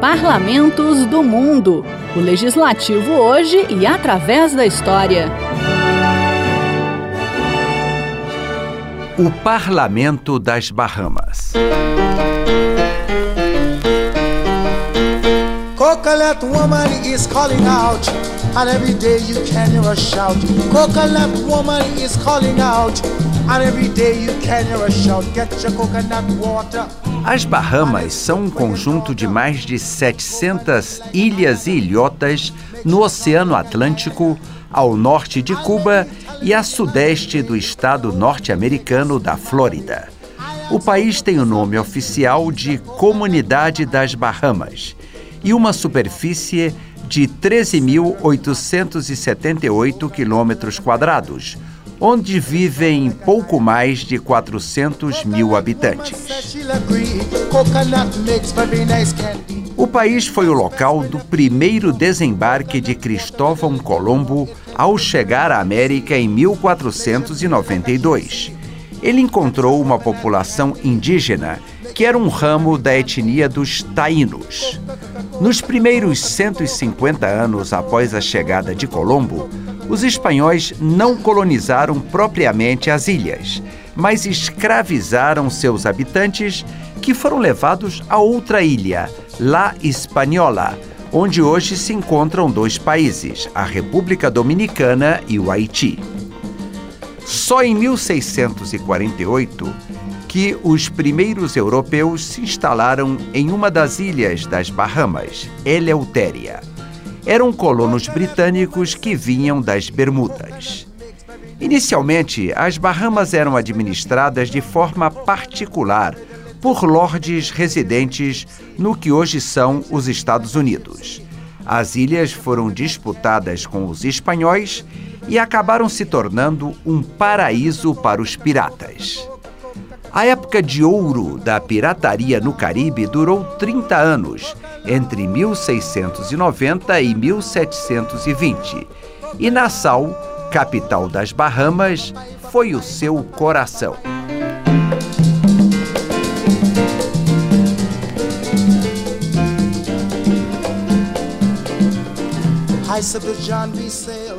Parlamentos do Mundo. O legislativo hoje e através da história. O Parlamento das Bahamas. Coconut woman is calling out, and every day you can hear a shout. Coconut woman is calling out, and every day you can hear a shout. Get your coconut water. As Bahamas são um conjunto de mais de 700 ilhas e ilhotas no Oceano Atlântico, ao norte de Cuba e a sudeste do estado norte-americano da Flórida. O país tem o nome oficial de Comunidade das Bahamas e uma superfície de 13.878 quilômetros quadrados, onde vivem pouco mais de 400 mil habitantes. O país foi o local do primeiro desembarque de Cristóvão Colombo ao chegar à América em 1492. Ele encontrou uma população indígena que era um ramo da etnia dos taínos. Nos primeiros 150 anos após a chegada de Colombo, os espanhóis não colonizaram propriamente as ilhas, mas escravizaram seus habitantes que foram levados a outra ilha, La Hispaniola, onde hoje se encontram dois países, a República Dominicana e o Haiti. Só em 1648 que os primeiros europeus se instalaram em uma das ilhas das Bahamas, Eleutéria. Eram colonos britânicos que vinham das Bermudas. Inicialmente, as Bahamas eram administradas de forma particular por lordes residentes no que hoje são os Estados Unidos. As ilhas foram disputadas com os espanhóis e acabaram se tornando um paraíso para os piratas. A época de ouro da pirataria no Caribe durou 30 anos, entre 1690 e 1720. E Nassau, capital das Bahamas, foi o seu coração.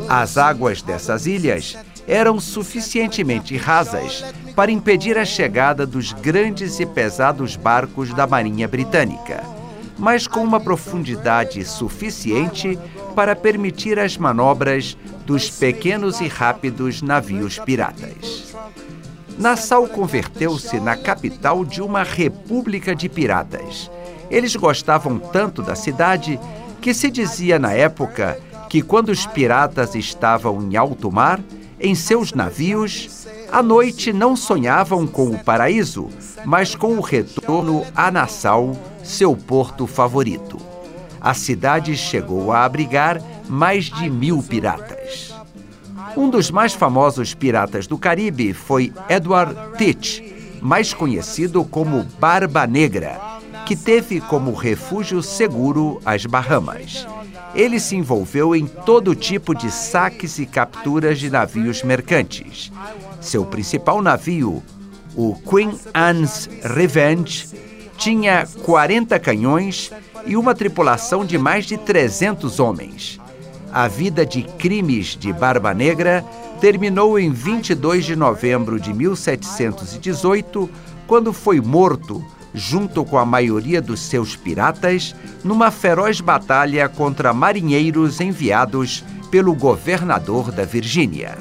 As águas dessas ilhas eram suficientemente rasas para impedir a chegada dos grandes e pesados barcos da Marinha Britânica, mas com uma profundidade suficiente para permitir as manobras dos pequenos e rápidos navios piratas. Nassau converteu-se na capital de uma república de piratas. Eles gostavam tanto da cidade que se dizia na época que quando os piratas estavam em alto mar, em seus navios, à noite não sonhavam com o paraíso, mas com o retorno a Nassau, seu porto favorito. A cidade chegou a abrigar mais de mil piratas. Um dos mais famosos piratas do Caribe foi Edward Teach, mais conhecido como Barba Negra, que teve como refúgio seguro as Bahamas ele se envolveu em todo tipo de saques e capturas de navios mercantes. Seu principal navio, o Queen Anne's Revenge, tinha 40 canhões e uma tripulação de mais de 300 homens. A vida de crimes de Barba Negra terminou em 22 de novembro de 1718, quando foi morto junto com a maioria dos seus piratas, numa feroz batalha contra marinheiros enviados pelo governador da Virgínia.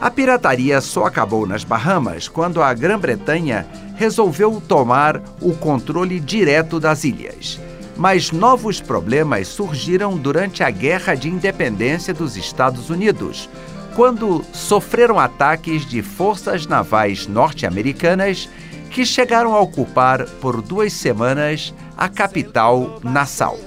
A pirataria só acabou nas Bahamas quando a Grã-Bretanha resolveu tomar o controle direto das ilhas. Mas novos problemas surgiram durante a Guerra de Independência dos Estados Unidos, quando sofreram ataques de forças navais norte-americanas que chegaram a ocupar por duas semanas a capital, Nassau.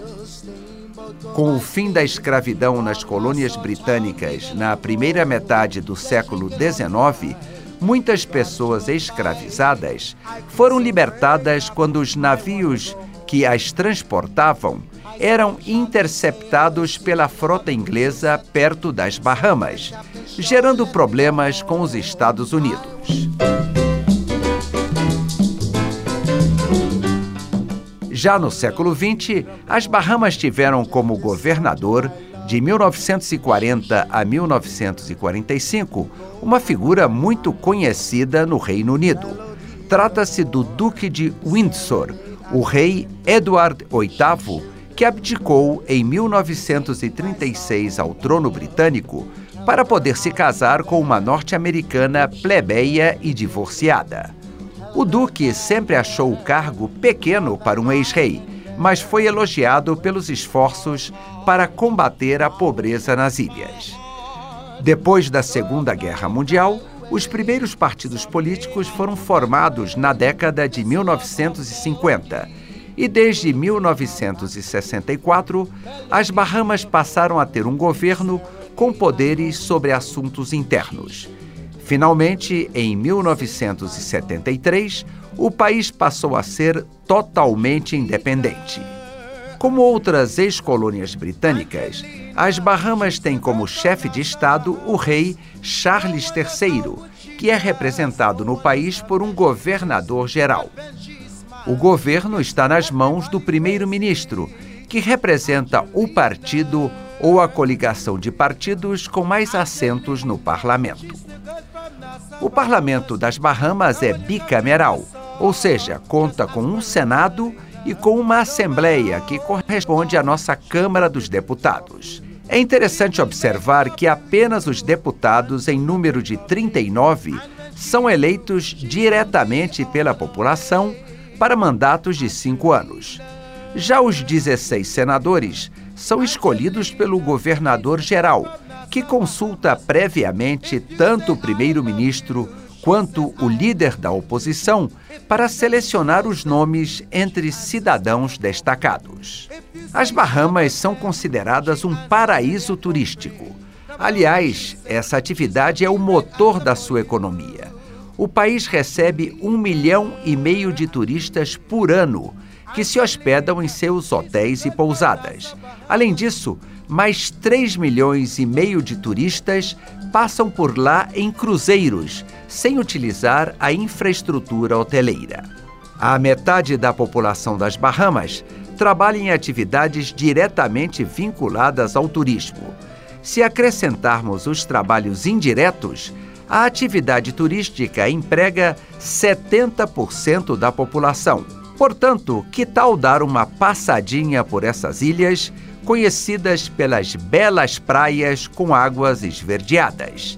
Com o fim da escravidão nas colônias britânicas na primeira metade do século XIX, muitas pessoas escravizadas foram libertadas quando os navios que as transportavam eram interceptados pela frota inglesa perto das Bahamas, gerando problemas com os Estados Unidos. Já no século XX, as Bahamas tiveram como governador, de 1940 a 1945, uma figura muito conhecida no Reino Unido. Trata-se do Duque de Windsor, o rei Edward VIII, que abdicou em 1936 ao trono britânico para poder se casar com uma norte-americana plebeia e divorciada. O Duque sempre achou o cargo pequeno para um ex-rei, mas foi elogiado pelos esforços para combater a pobreza nas ilhas. Depois da Segunda Guerra Mundial, os primeiros partidos políticos foram formados na década de 1950 e desde 1964 as Bahamas passaram a ter um governo com poderes sobre assuntos internos. Finalmente, em 1973, o país passou a ser totalmente independente. Como outras ex-colônias britânicas, as Bahamas têm como chefe de Estado o rei Charles III, que é representado no país por um governador geral. O governo está nas mãos do primeiro-ministro, que representa o partido ou a coligação de partidos com mais assentos no parlamento. O parlamento das Bahamas é bicameral, ou seja, conta com um Senado e com uma Assembleia que corresponde à nossa Câmara dos Deputados. É interessante observar que apenas os deputados, em número de 39, são eleitos diretamente pela população para mandatos de cinco anos. Já os 16 senadores são escolhidos pelo governador-geral, que consulta previamente tanto o primeiro-ministro quanto o líder da oposição para selecionar os nomes entre cidadãos destacados. As Bahamas são consideradas um paraíso turístico. Aliás, essa atividade é o motor da sua economia. O país recebe um milhão e meio de turistas por ano que se hospedam em seus hotéis e pousadas. Além disso, mais 3 milhões e meio de turistas passam por lá em cruzeiros, sem utilizar a infraestrutura hoteleira. A metade da população das Bahamas trabalha em atividades diretamente vinculadas ao turismo. Se acrescentarmos os trabalhos indiretos, a atividade turística emprega 70% da população. Portanto, que tal dar uma passadinha por essas ilhas, conhecidas pelas belas praias com águas esverdeadas?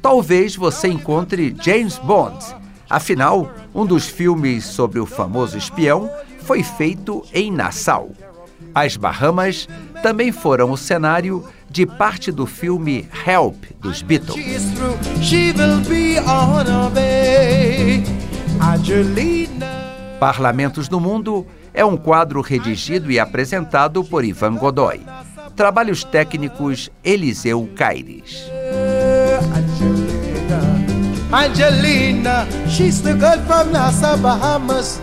Talvez você encontre James Bond. Afinal, um dos filmes sobre o famoso espião foi feito em Nassau. As Bahamas também foram o cenário de parte do filme Help dos Beatles. Parlamentos do Mundo é um quadro redigido e apresentado por Ivan Godoy. Trabalhos técnicos Eliseu Caires. Angelina, she's the girl from Nassau, Bahamas.